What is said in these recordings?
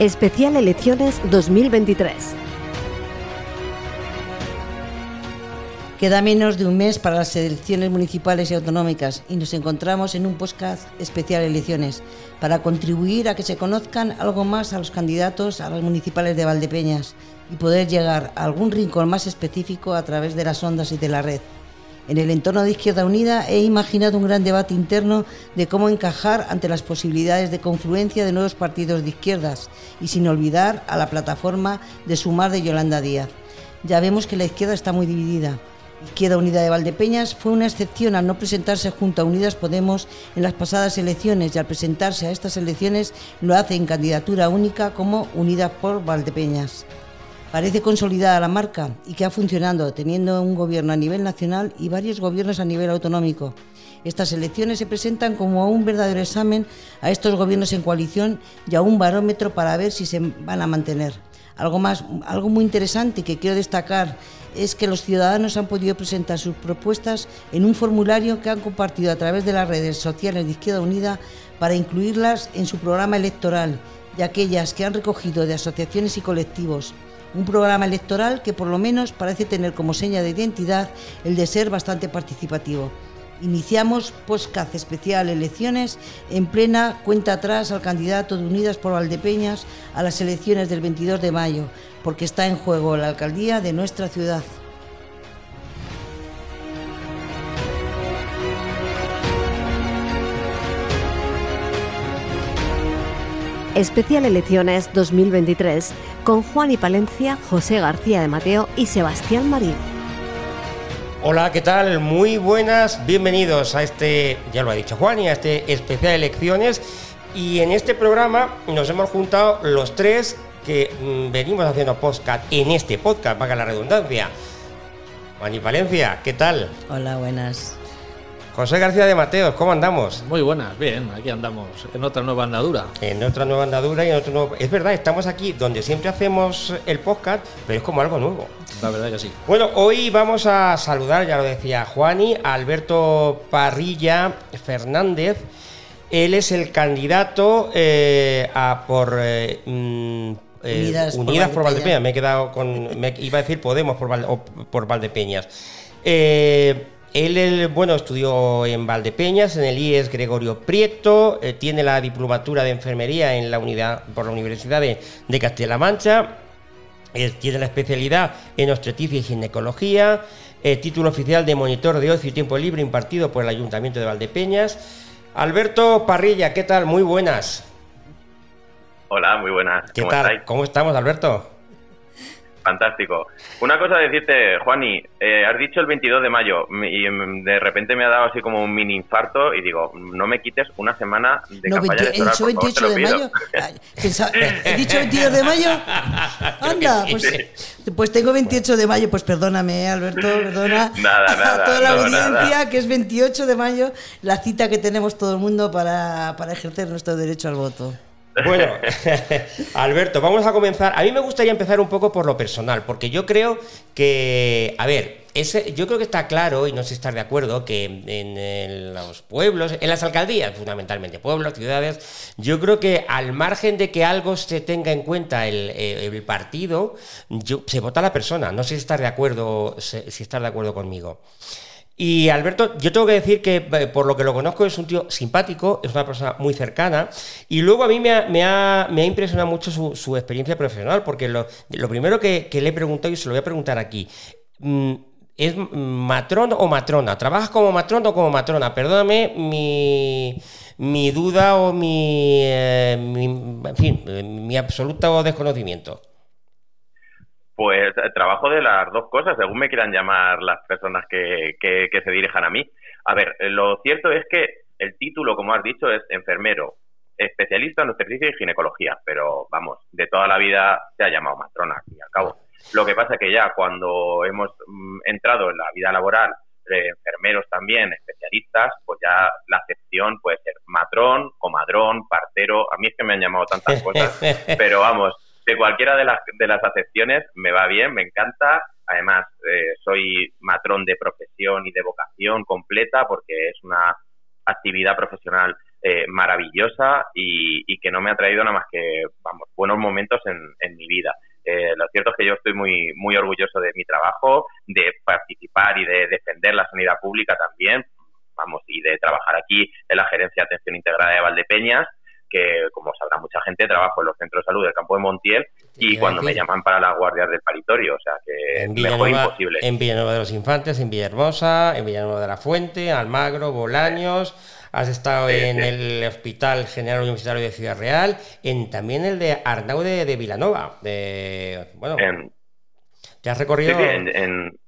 Especial Elecciones 2023. Queda menos de un mes para las elecciones municipales y autonómicas y nos encontramos en un podcast especial elecciones para contribuir a que se conozcan algo más a los candidatos a las municipales de Valdepeñas y poder llegar a algún rincón más específico a través de las ondas y de la red. En el entorno de Izquierda Unida he imaginado un gran debate interno de cómo encajar ante las posibilidades de confluencia de nuevos partidos de izquierdas y sin olvidar a la plataforma de sumar de Yolanda Díaz. Ya vemos que la izquierda está muy dividida. Izquierda Unida de Valdepeñas fue una excepción al no presentarse junto a Unidas Podemos en las pasadas elecciones y al presentarse a estas elecciones lo hace en candidatura única como Unidas por Valdepeñas. Parece consolidada la marca y que ha funcionado, teniendo un gobierno a nivel nacional y varios gobiernos a nivel autonómico. Estas elecciones se presentan como un verdadero examen a estos gobiernos en coalición y a un barómetro para ver si se van a mantener. Algo, más, algo muy interesante que quiero destacar es que los ciudadanos han podido presentar sus propuestas en un formulario que han compartido a través de las redes sociales de Izquierda Unida para incluirlas en su programa electoral y aquellas que han recogido de asociaciones y colectivos un programa electoral que por lo menos parece tener como seña de identidad el de ser bastante participativo. Iniciamos podcast especial elecciones en plena cuenta atrás al candidato de Unidas por Valdepeñas a las elecciones del 22 de mayo, porque está en juego la alcaldía de nuestra ciudad. Especial Elecciones 2023 con Juan y Palencia, José García de Mateo y Sebastián Marín. Hola, ¿qué tal? Muy buenas, bienvenidos a este, ya lo ha dicho Juan, y a este especial elecciones. Y en este programa nos hemos juntado los tres que mm, venimos haciendo podcast en este podcast, paga la redundancia. Juan y Palencia, ¿qué tal? Hola, buenas. José García de Mateos, ¿cómo andamos? Muy buenas, bien, aquí andamos, en otra nueva andadura. En otra nueva andadura y en otro nuevo... Es verdad, estamos aquí donde siempre hacemos el podcast, pero es como algo nuevo. La verdad que sí. Bueno, hoy vamos a saludar, ya lo decía Juani, a Alberto Parrilla Fernández. Él es el candidato eh, a por... Eh, mm, eh, Unidas, por, Valdepeñas. Me he quedado con... Me iba a decir Podemos por, por Valdepeñas. Eh, él, bueno, estudió en Valdepeñas, en el IES Gregorio Prieto, eh, tiene la diplomatura de enfermería en la unidad, por la Universidad de, Castilla-La Mancha, eh, tiene la especialidad en obstetricia y ginecología, eh, título oficial de monitor de ocio y tiempo libre impartido por el Ayuntamiento de Valdepeñas. Alberto Parrilla, ¿qué tal? Muy buenas. Hola, muy buenas. ¿Qué tal? ¿Cómo estamos, Alberto? Fantástico. Una cosa decirte, Juani, eh, has dicho el 22 de mayo y de repente me ha dado así como un mini infarto y digo, no me quites una semana de no, campaña 20, ¿He dicho 28 de mayo? ¿He dicho 22 de mayo? Anda, pues, pues, tengo 28 de mayo. Pues perdóname, Alberto, perdona nada, nada, a toda la audiencia que es 28 de mayo, la cita que tenemos todo el mundo para, para ejercer nuestro derecho al voto. Bueno, Alberto, vamos a comenzar. A mí me gustaría empezar un poco por lo personal, porque yo creo que, a ver, ese, yo creo que está claro, y no sé si estás de acuerdo, que en, los pueblos, en las alcaldías, fundamentalmente, pueblos, ciudades, yo creo que al margen de que algo se tenga en cuenta el, el partido, se vota la persona. No sé si estás de acuerdo, si estás de acuerdo conmigo. Y Alberto, yo tengo que decir que eh, por lo que lo conozco es un tío simpático, es una persona muy cercana y luego a mí me ha, impresionado mucho su, experiencia profesional porque lo, primero que, le he preguntado y se lo voy a preguntar aquí, mm, ¿es matrón o matrona? ¿Trabajas como matrón o como matrona? Perdóname mi, duda o mi, eh, mi, en fin, mi absoluto desconocimiento. Pues eh, trabajo de las dos cosas, según me quieran llamar las personas que, que, se dirijan a mí. A ver, eh, lo cierto es que el título, como has dicho, es enfermero, especialista en obstetricia y ginecología, pero vamos, de toda la vida se ha llamado matrona, al fin y al cabo. Lo que pasa es que ya cuando hemos mm, entrado en la vida laboral de enfermeros también, especialistas, pues ya la acepción puede ser matrón, comadrón, partero, a mí es que me han llamado tantas cosas, pero vamos, de cualquiera de las, de las acepciones me va bien, me encanta. Además, eh, soy matrón de profesión y de vocación completa porque es una actividad profesional eh, maravillosa y, que no me ha traído nada más que, vamos, buenos momentos en, en mi vida. Eh, lo cierto es que yo estoy muy, muy orgulloso de mi trabajo, de participar y de defender la sanidad pública también, vamos, y de trabajar aquí en la Gerencia de Atención Integrada de Valdepeñas, que como sabrá mucha gente, trabajo en los centros de salud del campo de Montiel y cuando me llaman para las guardias del paritorio, o sea que en mejor imposible. En Villanueva de los Infantes, en Villahermosa, en Villanueva de la Fuente, Almagro, Bolaños, has estado en el Hospital General Universitario de Ciudad Real, en también el de Arnau de, de Vilanova, de, bueno, ¿te has recorrido? en, en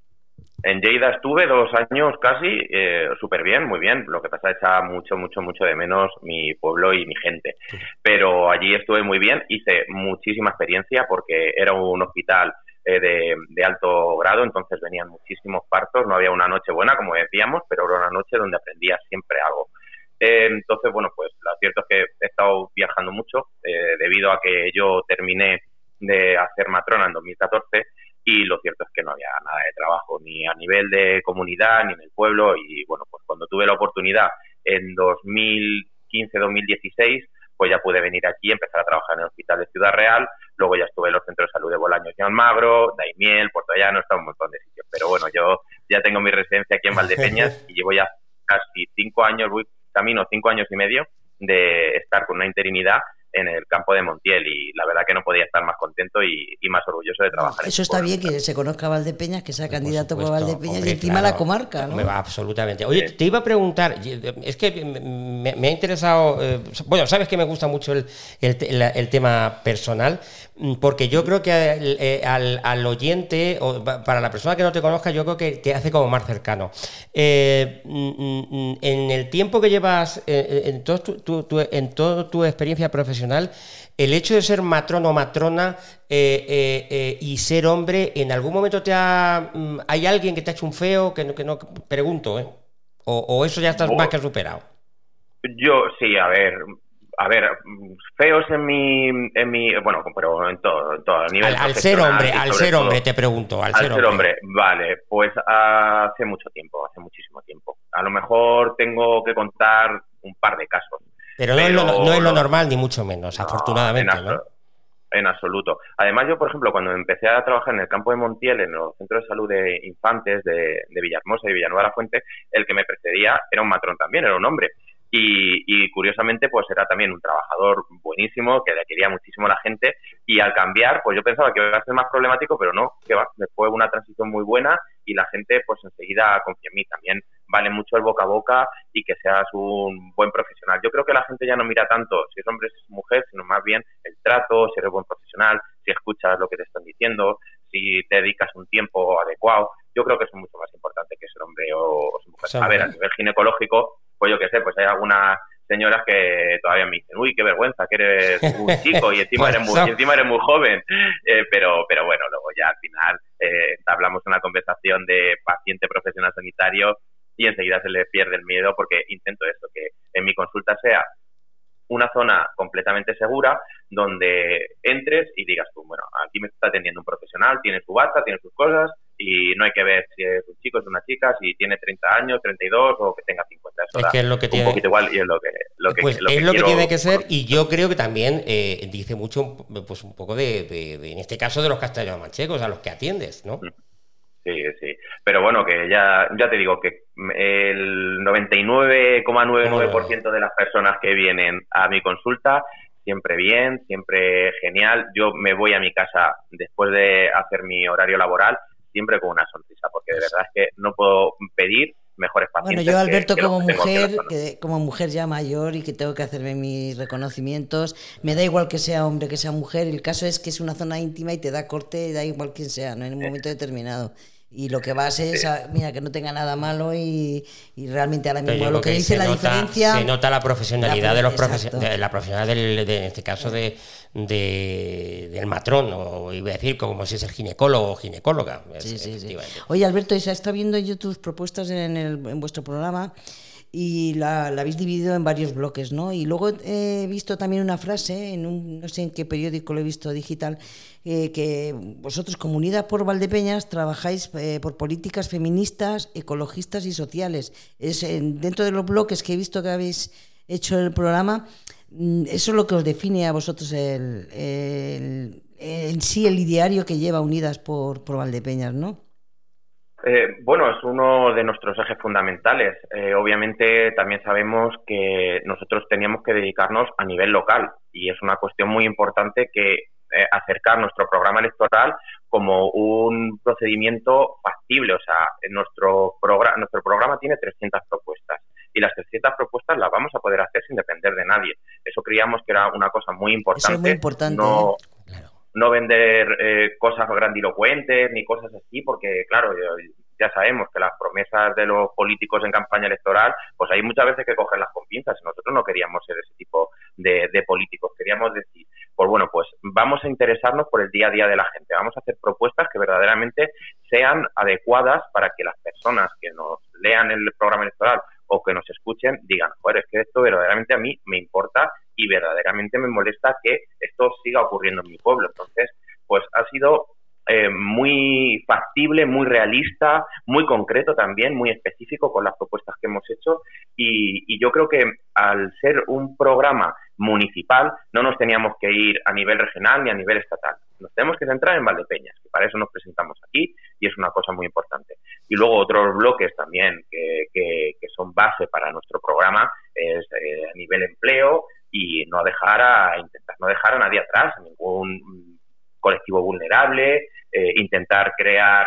Lleida estuve dos años casi, eh, súper bien, muy bien. Lo que pasa es que mucho, mucho, mucho de menos mi pueblo y mi gente. Pero allí estuve muy bien, hice muchísima experiencia porque era un hospital eh, de, alto grado, entonces venían muchísimos partos. No había una noche buena, como decíamos, pero era una noche donde aprendía siempre algo. Eh, entonces, bueno, pues lo cierto es que he estado viajando mucho debido a que yo terminé de hacer matrona en 2014 y lo cierto es que no había nada de trabajo ni a nivel de comunidad ni en el pueblo. Y bueno pues cuando tuve la oportunidad en 2015-2016 pues ya pude venir aquí empezar a trabajar en el hospital de Ciudad Real. Luego ya estuve en los centros de salud de Bolaños y Almagro Daimiel, Puerto Llano está un montón de sitios. Pero bueno yo ya tengo mi residencia aquí en Valdepeñas y llevo ya casi cinco años voy camino cinco años y medio de estar con una interinidad en el campo de Montiel y la verdad que no podía estar más contento y, más orgulloso de trabajar. Eso está bien que se conozca Valdepeñas, que sea candidato por Valdepeñas y encima la comarca. ¿no? Absolutamente. Oye, te iba a preguntar, es que me, ha interesado, eh, bueno, sabes que me gusta mucho el, el, tema personal, porque yo creo que eh, al, al, oyente, o para la persona que no te conozca, yo creo que te hace como más cercano. Eh, mm, mm, en el tiempo que llevas, en, todo tu, en toda tu experiencia profesional, el hecho de ser matrón o matrona eh, eh, eh, y ser hombre, ¿en algún momento te ha, mm, hay alguien que te ha hecho un feo? Que no, que no pregunto, ¿eh? O, eso ya estás más que superado. Yo, sí, a ver, a ver, feos en mi, en mi bueno, pero en todo, en todo nivel. Al, ser hombre, al ser hombre, te pregunto, al, ser, hombre. Vale, pues hace mucho tiempo, hace muchísimo tiempo. A lo mejor tengo que contar un par de casos. Pero, no, es lo, normal, ni mucho menos, afortunadamente. En, absoluto. Además, yo, por ejemplo, cuando empecé a trabajar en el campo de Montiel, en los centros de salud de infantes de, de Villahermosa y Villanueva de la Fuente, el que me precedía era un matrón también, era un hombre. Y, curiosamente, pues era también un trabajador buenísimo, que le quería muchísimo la gente. Y al cambiar, pues yo pensaba que iba a ser más problemático, pero no, que va. Después una transición muy buena y la gente, pues enseguida confía en mí. También vale mucho el boca a boca y que seas un buen profesional. Yo creo que la gente ya no mira tanto si es hombre o es mujer, sino más bien el trato, si eres buen profesional, si escuchas lo que te están diciendo, si te dedicas un tiempo adecuado. Yo creo que eso es mucho más importante que ser hombre o, ser mujer. A ver, a nivel ginecológico, pues yo qué sé, pues hay algunas señoras que todavía me dicen, uy, qué vergüenza, que eres un chico y encima, eres, muy, encima eres muy joven. Eh, pero, pero bueno, luego ya al final eh, hablamos una conversación de paciente profesional sanitario y enseguida se le pierde el miedo porque intento eso, que en mi consulta sea una zona completamente segura donde entres y digas tú, bueno, aquí me está atendiendo un profesional, tiene su bata, tiene sus cosas y no hay que ver si es un chico, es una chica, si tiene 30 años, 32 o que tenga 50. Eso es que es lo que tiene... Un poquito igual y es lo que... Lo que pues es lo que tiene que ser y yo creo que también eh, dice mucho pues un poco de, en este caso, de los castellanos manchegos a los que atiendes, ¿no? Sí, sí. Pero bueno, que ya, ya te digo que el 99,99% de las personas que vienen a mi consulta siempre bien, siempre genial. Yo me voy a mi casa después de hacer mi horario laboral siempre con una sonrisa, porque de verdad es que no puedo pedir mejores pacientes. Bueno, yo Alberto como mujer, que, como mujer ya mayor y que tengo que hacerme mis reconocimientos, me da igual que sea hombre, que sea mujer, el caso es que es una zona íntima y te da corte, da igual quién sea, ¿no? en un momento determinado y lo que va a ser es, mira, que no tenga nada malo y, realmente ahora mismo lo que, dice la diferencia... Se nota la profesionalidad de los profesionales, la profesionalidad del, en este caso de, del matrón, o iba a decir como si es el ginecólogo o ginecóloga. Sí, sí, sí. Oye, Alberto, está viendo yo tus propuestas en, el, en vuestro programa y la, habéis dividido en varios bloques, ¿no? Y luego he visto también una frase, en un, no sé en qué periódico lo he visto digital, eh, que vosotros, Comunidad por Valdepeñas, trabajáis eh, por políticas feministas, ecologistas y sociales. Es dentro de los bloques que he visto que habéis hecho el programa, mm, eso es lo que os define a vosotros el, en sí el ideario que lleva Unidas por, por Valdepeñas, ¿no? Eh, bueno, es uno de nuestros ejes fundamentales. Eh, obviamente también sabemos que nosotros teníamos que dedicarnos a nivel local y es una cuestión muy importante que eh, acercar nuestro programa electoral como un procedimiento factible. O sea, nuestro, programa nuestro programa tiene 300 propuestas y las 300 propuestas las vamos a poder hacer sin depender de nadie. Eso creíamos que era una cosa muy importante. muy importante. No, no vender eh, cosas grandilocuentes ni cosas así, porque claro, ya sabemos que las promesas de los políticos en campaña electoral, pues hay muchas veces que coger las con pinzas. Nosotros no queríamos ser ese tipo de, de, políticos, queríamos decir, pues bueno, pues vamos a interesarnos por el día a día de la gente, vamos a hacer propuestas que verdaderamente sean adecuadas para que las personas que nos lean el programa electoral o que nos escuchen digan, joder, es que esto verdaderamente a mí me importa y verdaderamente me molesta que esto siga ocurriendo en mi pueblo. Entonces, pues ha sido eh, muy factible, muy realista, muy concreto también, muy específico con las propuestas que hemos hecho y, yo creo que al ser un programa municipal no nos teníamos que ir a nivel regional ni a nivel estatal. Nos tenemos que centrar en Valdepeñas, que para eso nos presentamos aquí y es una cosa muy importante. Y luego otros bloques también que, que, que son base para nuestro programa es eh, a nivel empleo, y no dejar a intentar no dejar a nadie atrás, ningún colectivo vulnerable, eh, intentar crear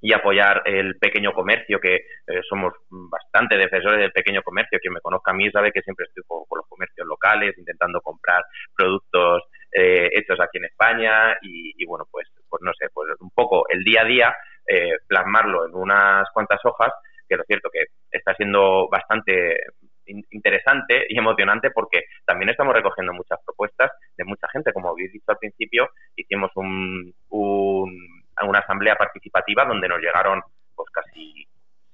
y apoyar el pequeño comercio, que eh, somos bastante defensores del pequeño comercio. Quien me conozca a mí sabe que siempre estoy con, los comercios locales, intentando comprar productos eh, hechos aquí en España y, y, bueno, pues, pues no sé, pues un poco el día a día, plasmarlo en unas cuantas hojas, que lo cierto que está siendo bastante interesante y emocionante porque también estamos recogiendo muchas propuestas de mucha gente. Como habéis dicho al principio, hicimos un, una asamblea participativa donde nos llegaron pues casi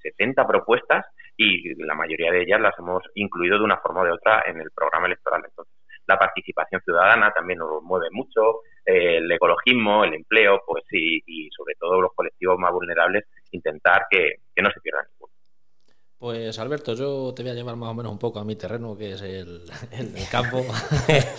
70 propuestas y la mayoría de ellas las hemos incluido de una forma o de otra en el programa electoral. Entonces, la participación ciudadana también nos mueve mucho, el ecologismo, el empleo, pues y, y sobre todo los colectivos más vulnerables, intentar que, que no se pierdan ninguno. Pues Alberto, yo te voy a llevar más o menos un poco a mi terreno, que es el, el campo.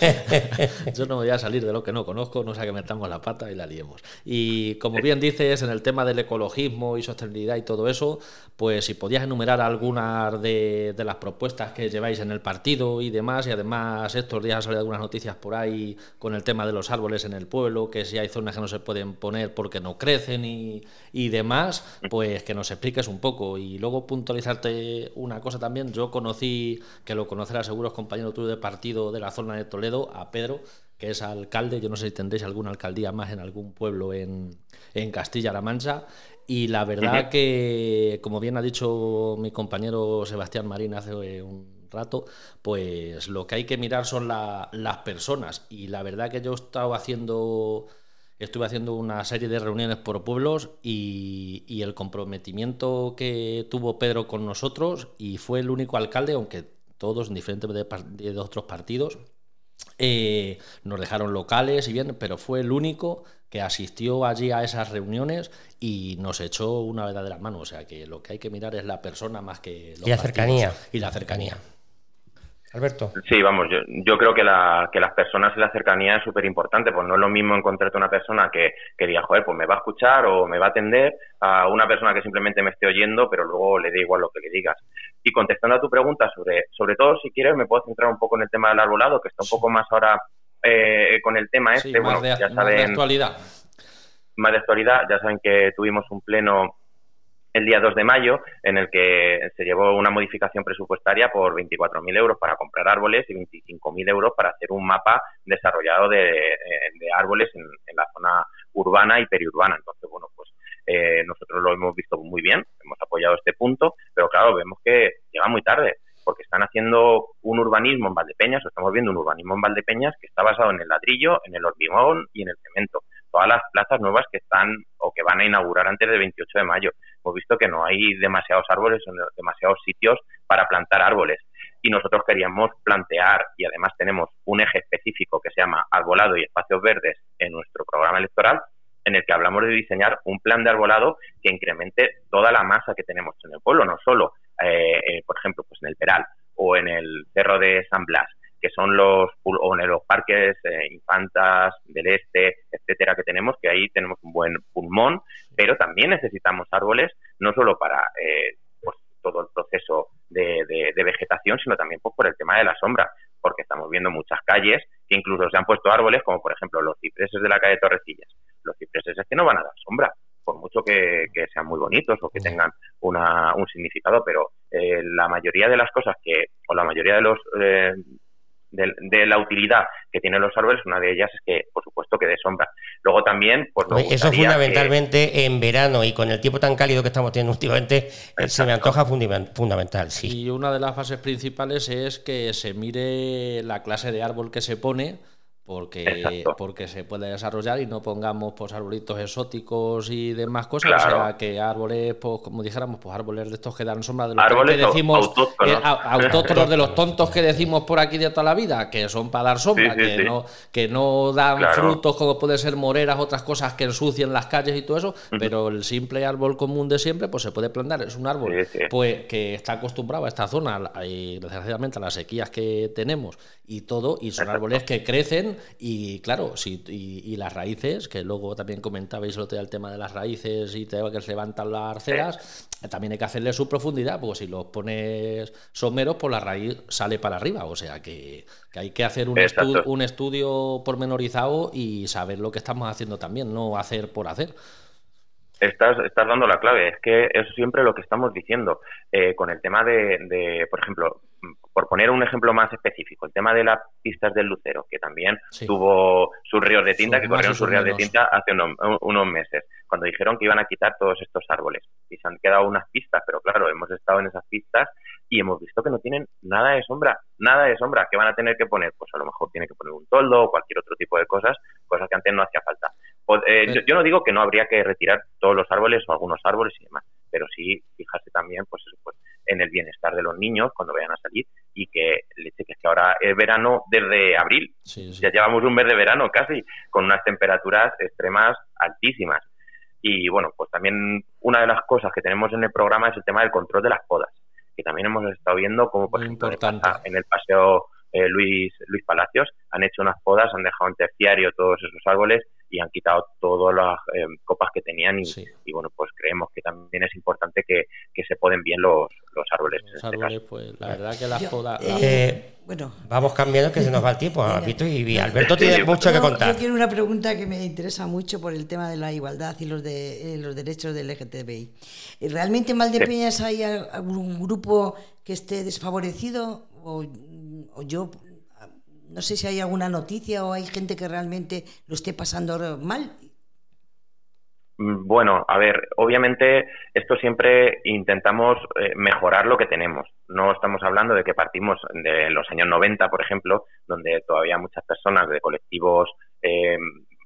yo no voy a salir de lo que no conozco, no sea que metamos la pata y la liemos. Y como bien dices, en el tema del ecologismo y sostenibilidad y todo eso, pues si podías enumerar algunas de, de las propuestas que lleváis en el partido y demás, y además estos días han salido algunas noticias por ahí con el tema de los árboles en el pueblo, que si hay zonas que no se pueden poner porque no crecen y, y demás, pues que nos expliques un poco y luego puntualizarte una cosa también, yo conocí, que lo conocerá seguro es compañero tuyo de partido de la zona de Toledo, a Pedro, que es alcalde, yo no sé si tendréis alguna alcaldía más en algún pueblo en, en Castilla-La Mancha, y la verdad que, como bien ha dicho mi compañero Sebastián Marín hace un rato, pues lo que hay que mirar son las personas, y la verdad que yo he estado haciendo estuve haciendo una serie de reuniones por pueblos y, el comprometimiento que tuvo Pedro con nosotros y fue el único alcalde, aunque todos diferentes de, otros partidos, eh, nos dejaron locales y bien, pero fue el único que asistió allí a esas reuniones y nos echó una verdadera mano. O sea que lo que hay que mirar es la persona más que y la cercanía. Y la cercanía. Alberto. Sí, vamos, yo, yo creo que, la, que las personas y la cercanía es súper importante, pues no es lo mismo encontrarte una persona que, que diga, joder, pues me va a escuchar o me va a atender, a una persona que simplemente me esté oyendo, pero luego le da igual lo que le digas. Y contestando a tu pregunta, sobre, sobre todo si quieres, me puedo centrar un poco en el tema del arbolado, que está un poco más ahora eh, con el tema este. bueno, ya saben, más de actualidad. Más de actualidad, ya saben que tuvimos un pleno el día 2 de mayo, en el que se llevó una modificación presupuestaria por 24.000 euros para comprar árboles y 25.000 euros para hacer un mapa desarrollado de, eh, árboles en, la zona urbana y periurbana. Entonces, bueno, pues eh, nosotros lo hemos visto muy bien, hemos apoyado este punto, pero claro, vemos que llega muy tarde porque están haciendo un urbanismo en Valdepeñas, o estamos viendo un urbanismo en Valdepeñas que está basado en el ladrillo, en el hormigón y en el cemento todas las plazas nuevas que están o que van a inaugurar antes del 28 de mayo. Hemos visto que no hay demasiados árboles, demasiados sitios para plantar árboles. Y nosotros queríamos plantear, y además tenemos un eje específico que se llama arbolado y espacios verdes en nuestro programa electoral, en el que hablamos de diseñar un plan de arbolado que incremente toda la masa que tenemos en el pueblo, no solo, eh, eh, por ejemplo, pues en el Peral o en el Cerro de San Blas, que son los, o en los parques eh, Infantas del Este, etcétera, que tenemos, que ahí tenemos un buen pulmón, pero también necesitamos árboles, no solo para eh, pues, todo el proceso de, vegetación, sino también pues, por el tema de la sombra, porque estamos viendo muchas calles que incluso se han puesto árboles, como por ejemplo los cipreses de la calle Torrecillas. Los cipreses es que no van a dar sombra, por mucho que, sean muy bonitos o que tengan una, un significado, pero eh, la mayoría de las cosas que, o la mayoría de los eh, de, la utilidad que tienen los árboles, una de ellas es que, por supuesto, que dé sombra. Luego también, pues Eso fundamentalmente en verano y con el tiempo tan cálido que estamos teniendo últimamente, eh, se me antoja fundamental, sí. Y una de las fases principales es que se mire la clase de árbol que se pone porque, porque se puede desarrollar y no pongamos pues arbolitos exóticos y demás cosas, o sea que árboles, pues como dijéramos, pues árboles de estos que dan sombra de los árboles que decimos autóctonos. Eh, autóctonos de los tontos que decimos por aquí de toda la vida, que son para dar sombra, que no que no dan frutos como puede ser moreras, otras cosas que ensucian las calles y todo eso, pero el simple árbol común de siempre pues se puede plantar, es un árbol pues que está acostumbrado a esta zona y desgraciadamente a las sequías que tenemos y todo y son árboles que crecen y claro, sí, y, las raíces, que luego también comentabais el el tema de las raíces y te, que se levantan las arceras, también hay que hacerle su profundidad, porque si los pones someros, pues la raíz sale para arriba. O sea que, hay que hacer un, un estudio pormenorizado y saber lo que estamos haciendo también, no hacer por hacer. Estás, estás dando la clave, es que eso siempre lo que estamos diciendo. Eh, con el tema de, de, por ejemplo, por poner un ejemplo más específico, el tema de las pistas del Lucero, que también tuvo sus ríos de tinta, que corrieron sus ríos de tinta hace unos, meses, cuando dijeron que iban a quitar todos estos árboles. Y se han quedado unas pistas, pero claro, hemos estado en esas pistas y hemos visto que no tienen nada de sombra, nada de sombra. ¿Qué van a tener que poner? Pues a lo mejor tiene que poner un toldo o cualquier otro tipo de cosas, cosas que antes no hacía falta. Pues, eh, yo, no digo que no habría que retirar todos los árboles o algunos árboles y demás, pero sí fijarse también, pues, pues en el bienestar de los niños cuando vayan a salir y que leche que es que ahora es verano desde abril. Ya llevamos un mes de verano casi, con unas temperaturas extremas altísimas. Y bueno, pues también una de las cosas que tenemos en el programa es el tema del control de las podas, que también hemos estado viendo como por ejemplo en el paseo eh, Luis, Luis Palacios, han hecho unas podas, han dejado en terciario todos esos árboles y han quitado todas las eh, copas que tenían y, bueno, pues creemos que también es importante que, se poden bien los, los árboles. Los este árboles, pues la verdad que las podas... Eh, bueno, vamos cambiando que se nos va el tiempo, y Alberto tiene mucho que contar. Yo quiero una pregunta que me interesa mucho por el tema de la igualdad y los de los derechos del LGTBI. ¿Realmente en Valdepeñas hay algún grupo que esté desfavorecido o o yo no sé si hay alguna noticia o hay gente que realmente lo esté pasando mal. Bueno, a ver, obviamente esto siempre intentamos eh, mejorar lo que tenemos. No estamos hablando de que partimos de los años 90, por ejemplo, donde todavía muchas personas de colectivos eh,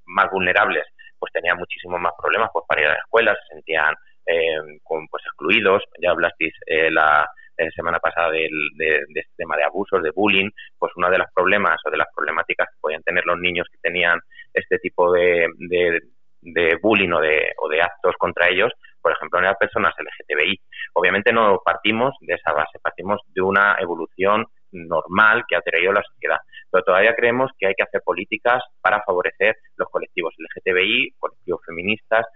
más vulnerables pues tenían muchísimos más problemas pues para ir a la escuela, se sentían eh, pues excluidos. Ya hablasteis la eh, semana pasada del, de, este tema de abusos, de bullying, pues uno de los problemas o de las problemáticas que podían tener los niños que tenían este tipo de, de, bullying o de, o de actos contra ellos, por ejemplo, en las personas LGTBI. Obviamente no partimos de esa base, partimos de una evolución normal que ha traído la sociedad. Pero todavía creemos que hay que hacer políticas para favorecer los colectivos LGTBI, colectivos feministas.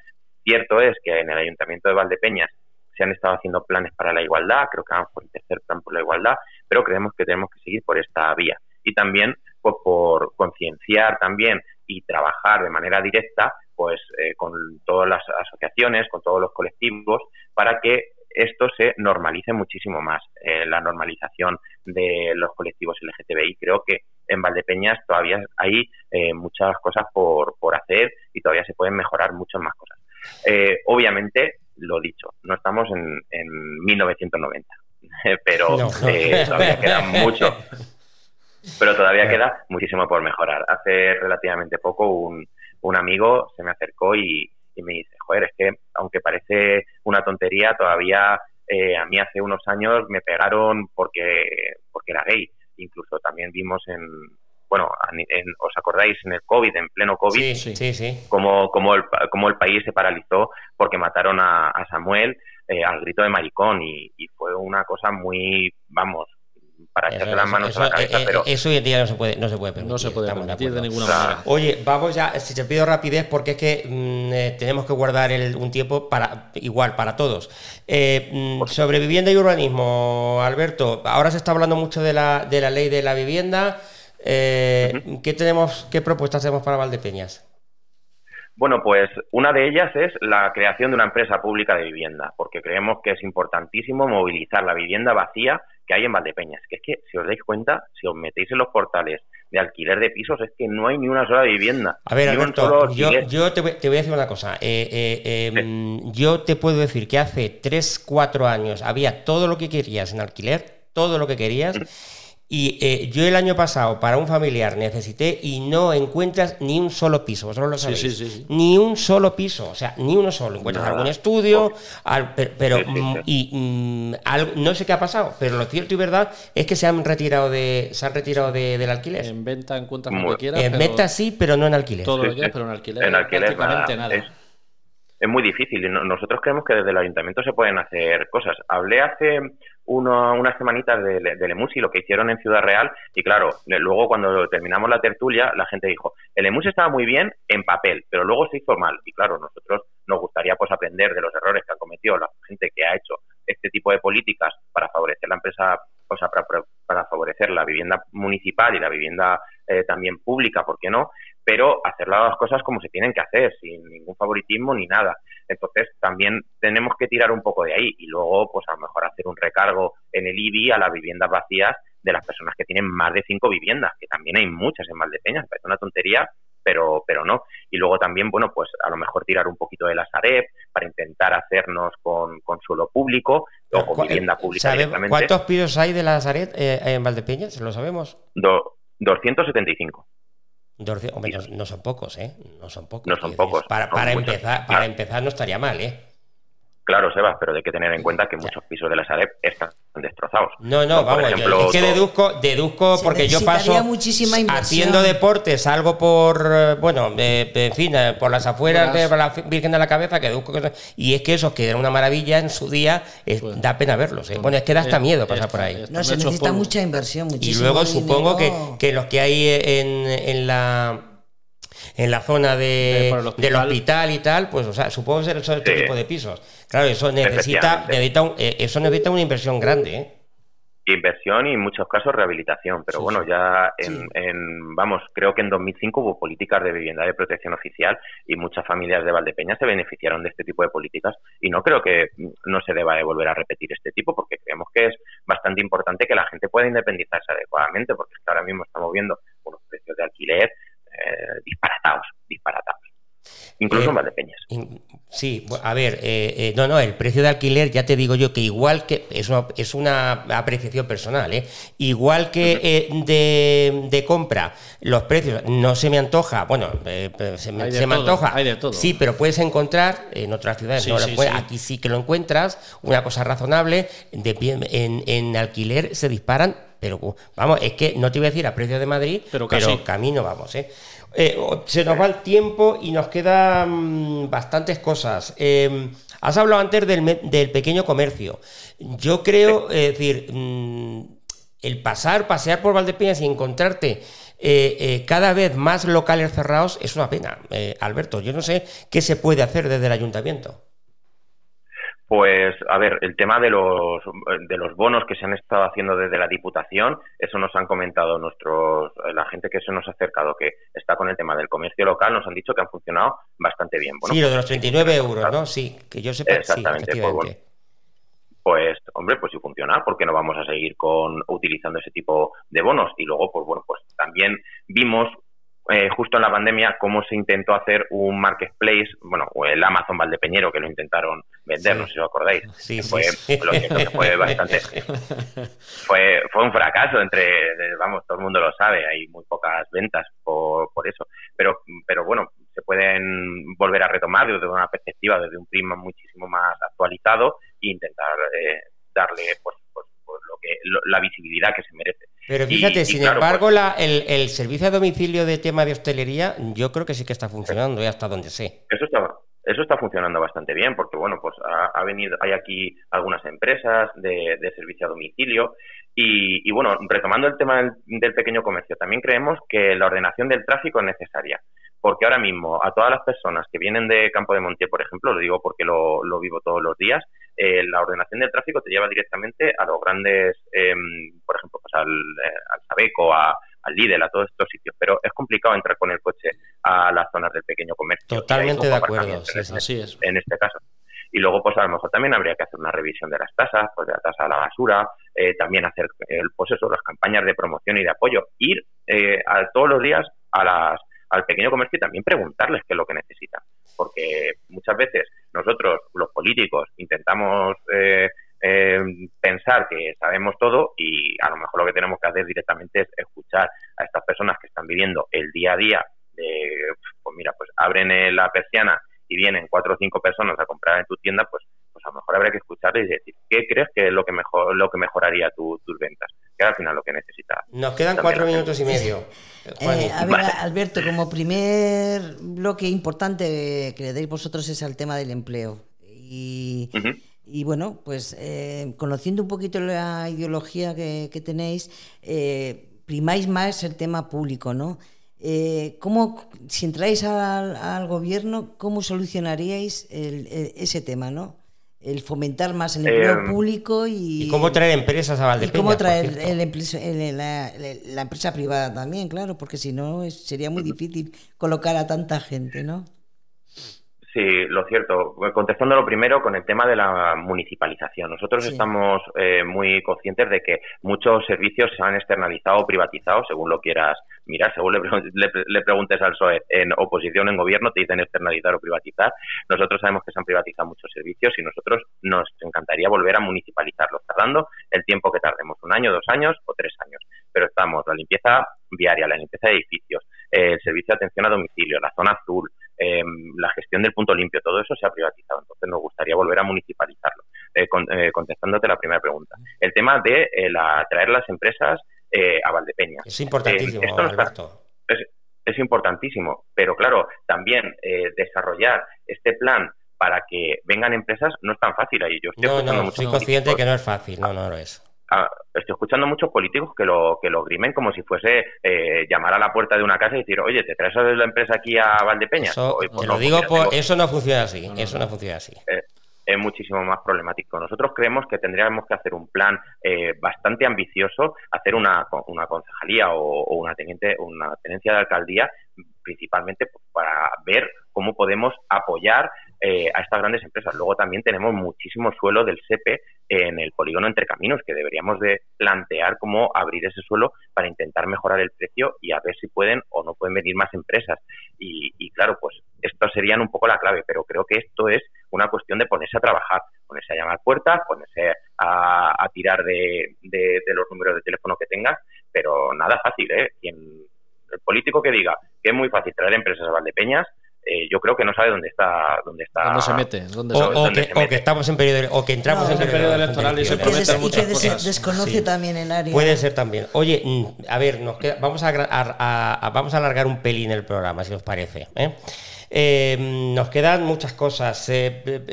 Cierto es que en el Ayuntamiento de Valdepeñas se han estado haciendo planes para la igualdad, creo que vamos por el tercer plan por la igualdad, pero creemos que tenemos que seguir por esta vía. Y también pues, por concienciar también y trabajar de manera directa pues eh, con todas las asociaciones, con todos los colectivos, para que esto se normalice muchísimo más, eh, la normalización de los colectivos LGTBI. Creo que en Valdepeñas todavía hay eh, muchas cosas por, por hacer y todavía se pueden mejorar muchas más cosas. obviamente, lo dicho, no estamos en, en 1990, pero eh, todavía queda mucho. Pero todavía queda muchísimo por mejorar. Hace relativamente poco un, un amigo se me acercó y, me dice, joder, es que aunque parece una tontería, todavía eh, a mí hace unos años me pegaron porque, porque era gay. Incluso también vimos en, bueno, ¿os acordáis en el COVID, en pleno COVID? Sí, sí, sí. Como, como, el, como el país se paralizó porque mataron a, Samuel eh, al grito de maricón y, fue una cosa muy, vamos, para echarse las manos a la cabeza, eh, pero... Eso hoy en día no se puede, no se puede permitir. No se puede de permitir de ninguna O sea, manera. Oye, vamos ya, si te pido rapidez, porque es que mm, eh, tenemos que guardar el- un tiempo para igual para todos. Eh, mm, sobre vivienda y urbanismo, Alberto, ahora se está hablando mucho de la, de la ley de la vivienda. Eh, ¿Qué tenemos, qué propuestas tenemos para Valdepeñas? Bueno, pues una de ellas es la creación de una empresa pública de vivienda, porque creemos que es importantísimo movilizar la vivienda vacía que hay en Valdepeñas. Que es que, si os dais cuenta, si os metéis en los portales de alquiler de pisos, es que no hay ni una sola vivienda. A ver, Alberto, yo, te, voy, te voy a decir una cosa. Eh, eh, eh, mm, Yo te puedo decir que hace 3, 4 años había todo lo que querías en alquiler, todo lo que querías. Y eh, yo el año pasado para un familiar necesité y no encuentras ni un solo piso, vosotros lo sabéis. sí, sí, sí. Ni un solo piso, o sea, ni uno solo. Encuentras Nada. algún estudio, al- pero, mm, y mm, algo- no sé qué ha pasado, pero lo cierto y verdad es que se han retirado de, se han retirado de- del alquiler. En venta encuentras lo que quieras. En venta sí, pero no en alquiler. Todo lo que quieras, pero en alquiler. En alquiler prácticamente nada. nada. Es, es muy difícil nosotros creemos que desde el ayuntamiento se pueden hacer cosas. Hablé hace uno- unas semanitas de, del EMUS y lo que hicieron en Ciudad Real y claro, luego cuando terminamos la tertulia la gente dijo, el EMUS estaba muy bien en papel, pero luego se hizo mal y claro, nosotros nos gustaría pues aprender de los errores que ha cometido la gente que ha hecho este tipo de políticas para favorecer la empresa, o sea, para- para favorecer la vivienda municipal y la vivienda eh, también pública, ¿por qué no? Pero hacer las cosas como se tienen que hacer, sin ningún favoritismo ni nada. Entonces, también tenemos que tirar un poco de ahí y luego, pues a lo mejor hacer un recargo en el IBI a las viviendas vacías de las personas que tienen más de cinco viviendas, que también hay muchas en Valdepeñas, parece una tontería, pero, pero no. Y luego también, bueno, pues a lo mejor tirar un poquito de la Sareb para intentar hacernos con, con suelo público o con ¿Cu- vivienda eh, pública directamente. ¿Cuántos pisos hay de la Zaret eh, en Valdepeñas? ¿Lo sabemos? Do- 275. Dorce- hombre, no, no son pocos, ¿eh? No son pocos. No son pocos, Para, para empezar, para empezar no estaría mal, ¿eh? Claro, Sebas, pero hay que tener en cuenta que muchos pisos de la Sareb están destrozados. No, no, vamos, yo- es que to- deduzco, deduzco Se porque yo paso muchísima haciendo deporte, salgo por, eh, bueno, eh, en fin, eh, por las afueras de la Virgen de la Cabeza, que deduzco que son- y es que esos que eran una maravilla en su día, es- Pues- da pena verlos, ¿eh? Bueno, es que da hasta Eh, miedo pasar por ahí. No, se necesita polvo. mucha inversión, Y muchísimo luego supongo que, los que hay en, en la en la zona de, De- del hospital. hospital y tal, pues o sea, supongo que son este Sí. tipo de pisos. Claro, eso necesita, Efectivamente. necesita un- eh, eso necesita una inversión grande, ¿eh? Inversión y en muchos casos rehabilitación, pero Sí, bueno, ya en, Sí. en- vamos, creo que en 2005 hubo políticas de vivienda de protección oficial y muchas familias de Valdepeña se beneficiaron de este tipo de políticas y no creo que no se deba de volver a repetir este tipo porque creemos que es bastante importante que la gente pueda independizarse adecuadamente porque ahora mismo estamos viendo unos precios de alquiler eh, disparatados, disparatados, incluso Eh, en Valdepeñas. In- Sí, a ver, eh, eh, no, no, el precio de alquiler, ya te digo yo que igual que, es una, es una apreciación personal, ¿eh? igual que eh, de, de compra, los precios no se me antoja, bueno, eh, se me, Hay de se me antoja, hay de todo. sí, pero puedes encontrar en otras ciudades, Sí, no lo sí, puedes- sí. aquí sí que lo encuentras, una cosa razonable, de pie- en, en alquiler se disparan, pero vamos, es que no te iba a decir a precio de Madrid, Pero camino vamos, ¿eh? Eh, se nos va el tiempo y nos quedan bastantes cosas. Eh, has hablado antes del pequeño comercio. Yo creo, es decir, mm, el pasar, pasear por Valdepeñas y encontrarte eh, eh, cada vez más locales cerrados es una pena. Eh, Alberto, yo no sé qué se puede hacer desde el ayuntamiento. Pues, a ver, el tema de los, de los bonos que se han estado haciendo desde la Diputación, eso nos han comentado nuestros, la gente que se nos ha acercado, que está con el tema del comercio local, nos han dicho que han funcionado bastante bien. Bueno, sí, lo de los 39 euros, ¿no? Sí, que yo sepa, sí, Exactamente, pues efectivamente. Pues, hombre, pues si funciona, ¿por qué no vamos a seguir con utilizando ese tipo de bonos? Y luego, pues bueno, pues también vimos eh, justo en la pandemia cómo se intentó hacer un marketplace, bueno, o el Amazon Valdepeñero que lo intentaron vender, Sí. no sé si os acordáis. Sí, que sí, fue, sí. lo que fue bastante, fue, fue un fracaso entre, vamos, todo el mundo lo sabe, hay muy pocas ventas por, por eso, pero, pero bueno, se pueden volver a retomar desde una perspectiva, desde un prisma muchísimo más actualizado e intentar eh, darle pues, pues, pues lo que lo- la visibilidad que se merece. Pero fíjate, y sin claro, embargo, pues- la- el, el servicio a domicilio de tema de hostelería, yo creo que sí que está funcionando, y hasta donde sé. Eso está, eso está funcionando bastante bien porque, bueno, pues ha, venido, hay aquí algunas empresas de, servicio a domicilio y, bueno, retomando el tema del, pequeño comercio, también creemos que la ordenación del tráfico es necesaria porque ahora mismo a todas las personas que vienen de Campo de Montiel, por ejemplo, lo digo porque lo, vivo todos los días, eh, la ordenación del tráfico te lleva directamente a los grandes, em, por ejemplo, pues al, eh, al Sabeco, a, al Lidl, a todos estos sitios, pero es complicado entrar con el coche a las zonas del pequeño comercio. Totalmente de acuerdo, sí, así es. En este caso. Y luego, pues a lo mejor también habría que hacer una revisión de las tasas, pues de la tasa de la basura, eh, también hacer, el pues eso, las campañas de promoción y de apoyo, ir eh, a, todos los días a las, al pequeño comercio y también preguntarles qué es lo que necesitan. Porque muchas veces nosotros, los políticos, intentamos eh, eh, pensar que sabemos todo y a lo mejor lo que tenemos que hacer directamente es escuchar a estas personas que están viviendo el día a día de, pues mira, pues abren la persiana y vienen cuatro o cinco personas a comprar en tu tienda, pues a lo mejor habría que escucharles y decir, ¿qué crees que es lo que mejor, lo que mejoraría tus ventas? Que al final lo que necesitas. Nos quedan cuatro minutos y medio. Eh, a ver, Alberto, como primer bloque importante que le deis vosotros es al tema del empleo. Y, y bueno, pues eh, conociendo un poquito la ideología que, tenéis, eh, primáis más el tema público, ¿no? Eh, ¿cómo, si entráis al, gobierno, cómo solucionaríais ese tema, ¿no? El fomentar más el empleo público y, y, cómo traer empresas a Valdepeñas. Y cómo traer la, la, empresa privada también, claro, porque si no sería muy difícil colocar a tanta gente, ¿no? Sí, lo cierto. Contestando lo primero con el tema de la municipalización. Nosotros estamos eh, muy conscientes de que muchos servicios se han externalizado o privatizado, según lo quieras mirar, según le, preguntes al PSOE en oposición, en gobierno, te dicen externalizar o privatizar. Nosotros sabemos que se han privatizado muchos servicios y nosotros nos encantaría volver a municipalizarlos, tardando el tiempo que tardemos, un año, dos años o tres años. Pero estamos, la limpieza viaria, la limpieza de edificios, el servicio de atención a domicilio, la zona azul, Em, la gestión del punto limpio, todo eso se ha privatizado. Entonces nos gustaría volver a municipalizarlo. Eh, eh, contestándote la primera pregunta. El tema de eh, la, traer las empresas a Valdepeña. Es importantísimo, es, importantísimo, pero claro, también desarrollar este plan para que vengan empresas no es tan fácil ahí. Yo estoy no, no, soy consciente que no es fácil, no, no lo es estoy escuchando muchos políticos que lo que lo grimen como si fuese eh, llamar a la puerta de una casa y decir, oye, ¿te traes a la empresa aquí a Valdepeña? Eso, pues lo digo por, eso no funciona así, eso no funciona así. Eh, es muchísimo más problemático. Nosotros creemos que tendríamos que hacer un plan eh, bastante ambicioso, hacer una, una concejalía o, o, una teniente, una tenencia de alcaldía principalmente para ver cómo podemos apoyar eh, a estas grandes empresas. Luego también tenemos muchísimo suelo del SEPE en el polígono entre caminos, que deberíamos de plantear cómo abrir ese suelo para intentar mejorar el precio y a ver si pueden o no pueden venir más empresas. Y, claro, pues esto serían un poco la clave, pero creo que esto es una cuestión de ponerse a trabajar, ponerse a llamar puertas, ponerse a, tirar de, de, los números de teléfono que tengas, pero nada fácil, ¿eh? Quien, el político que diga que es muy fácil traer empresas a Valdepeñas, eh, yo creo que no sabe dónde está dónde está ¿Dónde se mete ¿Dónde o, que, estamos en periodo o que entramos en periodo, electoral y se prometen muchas que cosas. desconoce también el área. Puede ser también. Oye mm, a ver nos vamos a, vamos a alargar un pelín el programa si os parece ¿eh? Eh, nos quedan muchas cosas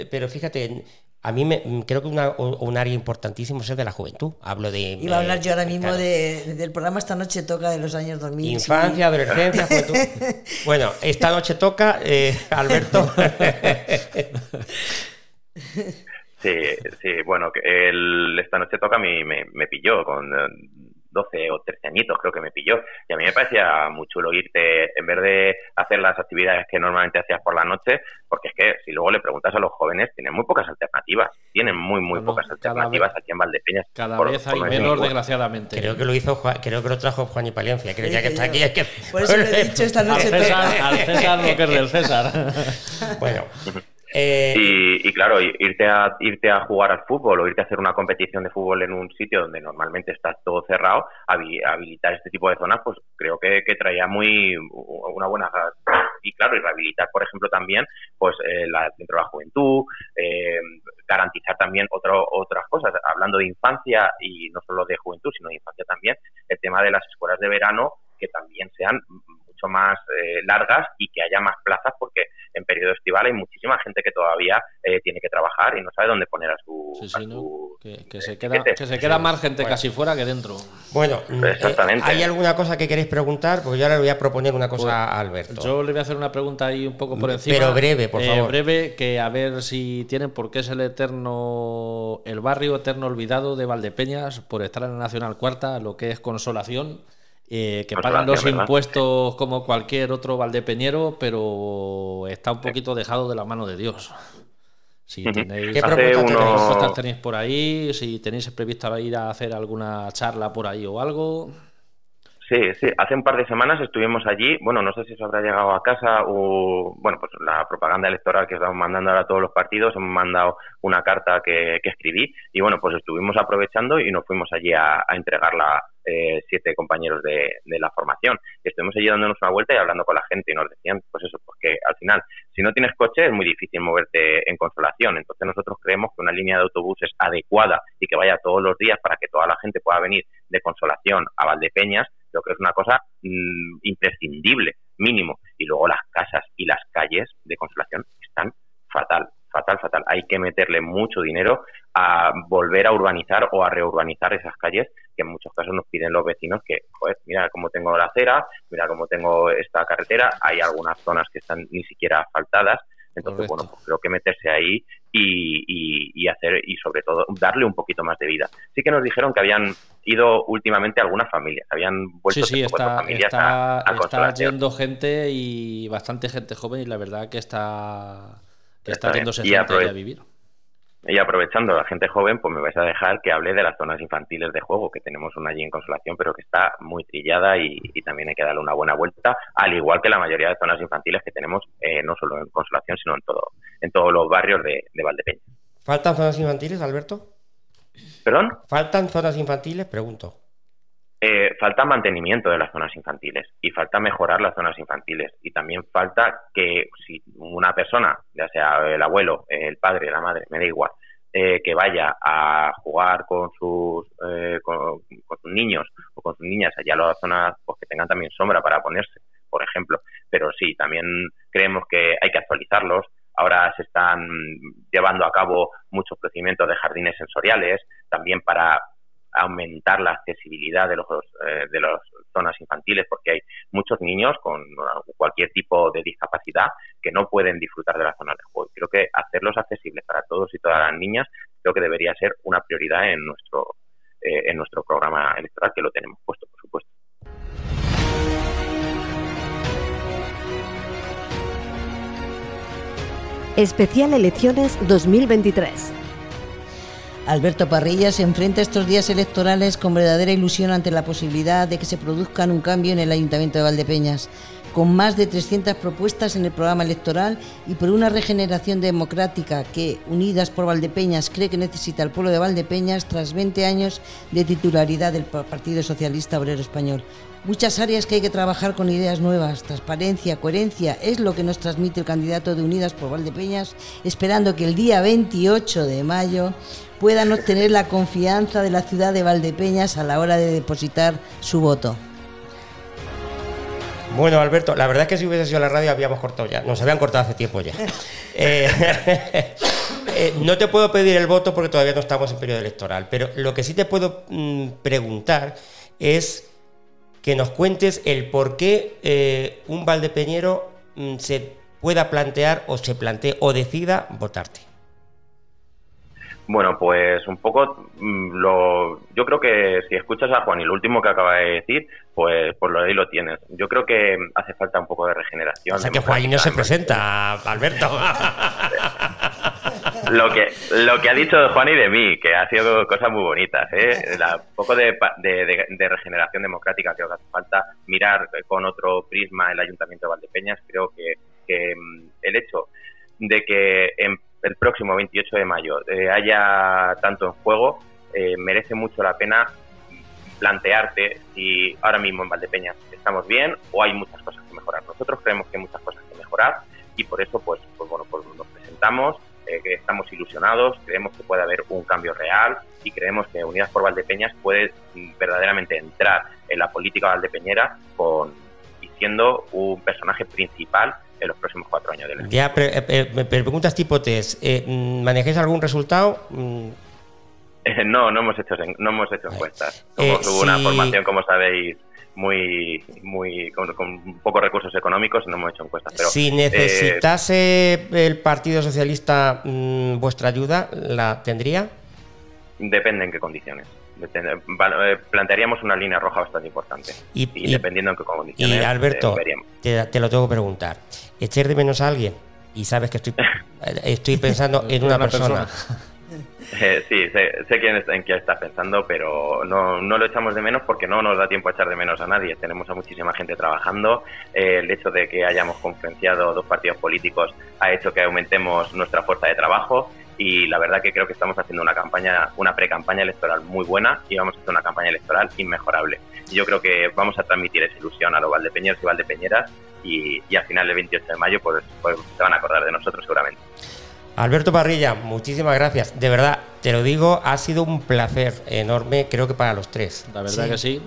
pero fíjate a mí me, mm, creo que un área importantísimo es el de la juventud. Hablo de. Iba a hablar yo ahora mismo del programa Esta Noche Toca de los años 2000. Infancia, adolescencia, juventud. bueno, esta noche toca, eh, Alberto. sí, sí, bueno, el, esta noche toca a mí me, me pilló con 12 o 13 añitos creo que me pilló. Y a mí me parecía muy chulo irte, en vez de hacer las actividades que normalmente hacías por la noche, porque es que si luego le preguntas a los jóvenes, tienen muy pocas alternativas. Tienen muy, muy pocas alternativas aquí en Valdepeñas. Cada vez hay menos, desgraciadamente. Creo que lo hizo creo que lo trajo Juan y Palencia, creo ya que está aquí. Es que... Por eso le he dicho esta noche. al César, al César lo que es del César. bueno. Eh, y, claro, irte a, irte a jugar al fútbol o irte a hacer una competición de fútbol en un sitio donde normalmente está todo cerrado, habilitar este tipo de zonas, pues creo que, traía muy una buena y claro, y rehabilitar, por ejemplo, también pues eh, dentro de la juventud, eh, garantizar también otro, otras cosas, hablando de infancia y no solo de juventud, sino de infancia también, el tema de las escuelas de verano que también sean mucho más eh, largas y que haya más plazas porque en periodo estival hay muchísima gente que todavía eh, tiene que trabajar y no sabe dónde poner a su... que, se queda, que se queda más gente casi fuera que dentro. Bueno, Exactamente. ¿hay alguna cosa que queréis preguntar? Pues yo ahora le voy a proponer una cosa pues, a Alberto. Yo le voy a hacer una pregunta ahí un poco por encima. Pero breve, por favor. breve, que a ver si tienen por qué es el eterno, el barrio eterno olvidado de Valdepeñas por estar en la Nacional Cuarta, lo que es consolación eh, que pagan los impuestos como cualquier otro valdepeñero, pero está un poquito dejado de la mano de Dios. Si tenéis, ¿Qué propuestas tenéis por ahí? Si tenéis previsto ir a hacer alguna charla por ahí o algo. Sí, sí, hace un par de semanas estuvimos allí, bueno, no sé si os habrá llegado a casa o, bueno, pues la propaganda electoral que estamos mandando ahora a todos los partidos, hemos mandado una carta que, escribí y bueno, pues estuvimos aprovechando y nos fuimos allí a, a entregarla eh, siete compañeros de, la formación. Y estuvimos allí dándonos una vuelta y hablando con la gente y nos decían, pues eso, porque al final, si no tienes coche es muy difícil moverte en consolación. Entonces nosotros creemos que una línea de autobuses adecuada y que vaya todos los días para que toda la gente pueda venir de consolación a Valdepeñas, creo que es una cosa mm, imprescindible, mínimo. Y luego las casas y las calles de consolación están fatal fatal, fatal. Hay que meterle mucho dinero a volver a urbanizar o a reurbanizar esas calles que en muchos casos nos piden los vecinos que, joder, mira cómo tengo la acera, mira cómo tengo esta carretera, hay algunas zonas que están ni siquiera asfaltadas, entonces, bueno, pues creo que meterse ahí y, hacer, y sobre todo, darle un poquito más de vida. Sí que nos dijeron que habían ido últimamente algunas familias, habían vuelto sí, sí, está, familias está, a, está yendo gente y bastante gente joven y la verdad que está que está yéndose gente a vivir. Y aprovechando a la gente joven, pues me vais a dejar que hable de las zonas infantiles de juego, que tenemos una allí en Consolación, pero que está muy trillada y, también hay que darle una buena vuelta, al igual que la mayoría de zonas infantiles que tenemos, eh, no solo en Consolación, sino en todo en todos los barrios de, de Valdepeña. ¿Faltan zonas infantiles, Alberto? ¿Perdón? ¿Faltan zonas infantiles? Pregunto. Eh, falta mantenimiento de las zonas infantiles y falta mejorar las zonas infantiles y también falta que si una persona, ya sea el abuelo, el padre, la madre, me da igual, eh, que vaya a jugar con sus, eh, con, sus niños o con sus niñas allá a las zonas pues, que tengan también sombra para ponerse, por ejemplo. Pero sí, también creemos que hay que actualizarlos. Ahora se están llevando a cabo muchos procedimientos de jardines sensoriales, también para aumentar la accesibilidad de los eh, de las zonas infantiles porque hay muchos niños con cualquier tipo de discapacidad que no pueden disfrutar de la zona de juego. Creo que hacerlos accesibles para todos y todas las niñas creo que debería ser una prioridad en nuestro eh, en nuestro programa electoral que lo tenemos puesto, por supuesto. Especial Elecciones 2023. Alberto Parrilla se enfrenta estos días electorales con verdadera ilusión ante la posibilidad de que se produzcan un cambio en el Ayuntamiento de Valdepeñas, con más de 300 propuestas en el programa electoral y por una regeneración democrática que, Unidas por Valdepeñas, cree que necesita el pueblo de Valdepeñas tras 20 años de titularidad del Partido Socialista Obrero Español. Muchas áreas que hay que trabajar con ideas nuevas, transparencia, coherencia, es lo que nos transmite el candidato de Unidas por Valdepeñas, esperando que el día 28 de mayo puedan obtener la confianza de la ciudad de Valdepeñas a la hora de depositar su voto. Bueno, Alberto, la verdad es que si hubiese sido la radio habíamos cortado ya, nos habían cortado hace tiempo ya. Eh, eh, no te puedo pedir el voto porque todavía no estamos en periodo electoral, pero lo que sí te puedo mm, preguntar es que nos cuentes el por qué eh, un valdepeñero mm, se pueda plantear o se plantee o decida votarte. Bueno, pues un poco mm, lo, yo creo que si escuchas a Juan y lo último que acaba de decir, pues por lo de ahí lo tienes. Yo creo que hace falta un poco de regeneración. O sea que Juan no se presenta, Alberto. lo que lo que ha dicho de Juan y de mí, que ha sido cosas muy bonitas. ¿eh? un poco de, de, regeneración democrática creo que hace falta mirar con otro prisma el Ayuntamiento de Valdepeñas. Creo que, que mm, el hecho de que en el próximo 28 de mayo eh, haya tanto en juego, eh, merece mucho la pena plantearte si ahora mismo en Valdepeñas estamos bien o hay muchas cosas que mejorar. Nosotros creemos que hay muchas cosas que mejorar y por eso pues, pues bueno, pues nos presentamos, eh, estamos ilusionados, creemos que puede haber un cambio real y creemos que Unidas por Valdepeñas puede verdaderamente entrar en la política valdepeñera con siendo un personaje principal en los próximos cuatro años de la Ya, eh, eh, me preguntas tipo test. Eh, ¿Manejáis algún resultado? Mm. no, no hemos hecho, no hemos hecho encuestas. Como hubo una formación, como sabéis, muy, muy con, pocos recursos económicos, no hemos hecho encuestas. Pero, si necesitase el Partido Socialista mm, vuestra ayuda, ¿la tendría? Depende en qué condiciones. Eh, plantearíamos una línea roja bastante importante. Y, dependiendo en qué condiciones. Y Alberto, eh, te, lo tengo que preguntar. ¿Echar de menos a alguien? Y sabes que estoy, estoy pensando en una, persona. Eh, sí, sé, quién está, en quién estás pensando, pero no, no, lo echamos de menos porque no nos da tiempo a echar de menos a nadie. Tenemos a muchísima gente trabajando. el hecho de que hayamos conferenciado dos partidos políticos ha hecho que aumentemos nuestra fuerza de trabajo y la verdad que creo que estamos haciendo una campaña, una pre-campaña electoral muy buena y vamos a hacer una campaña electoral inmejorable. yo creo que vamos a transmitir esa ilusión a los valdepeñeros y valdepeñeras y, y al final del 28 de mayo pues, pues se van a acordar de nosotros seguramente. Alberto Parrilla, muchísimas gracias. De verdad, te lo digo, ha sido un placer enorme, creo que para los tres. La verdad que sí.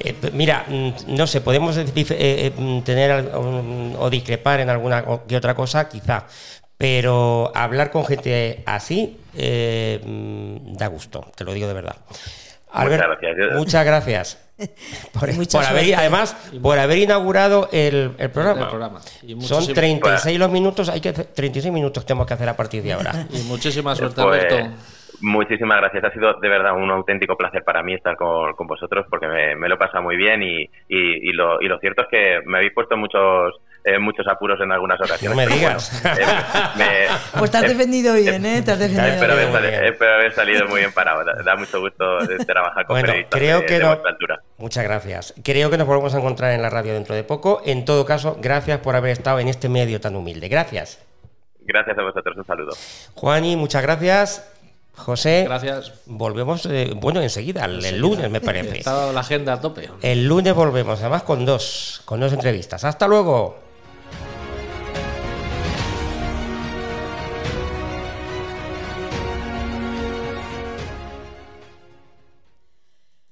Eh, mira, mm, no sé, podemos eh, eh, mm, tener o discrepar en alguna que otra cosa, quizá, pero hablar con gente así eh, da gusto, te lo digo de verdad. muchas gracias. Muchas gracias. Por, haber, además, por haber inaugurado el, programa. Son 36 los minutos, hay que 36 minutos tenemos que hacer a partir de ahora. y muchísima suerte, pues, Alberto. Muchísimas gracias. Ha sido de verdad un auténtico placer para mí estar con, vosotros porque me, lo pasa muy bien y, y, lo, y lo cierto es que me habéis puesto muchos eh, muchos apuros en algunas ocasiones. No me digas. Eh, pues te has defendido bien, ¿eh? Te has defendido espero, haber salido, espero, haber salido, muy bien parado. Da, mucho gusto trabajar con bueno, creo que no, Muchas gracias. Creo que nos volvemos a encontrar en la radio dentro de poco. En todo caso, gracias por haber estado en este medio tan humilde. Gracias. Gracias a vosotros. Un saludo. Juani, muchas gracias. José, gracias. Volvemos, eh, bueno, enseguida, el, lunes me parece. Está la agenda a tope. El lunes volvemos, además con dos, con dos entrevistas. Hasta luego.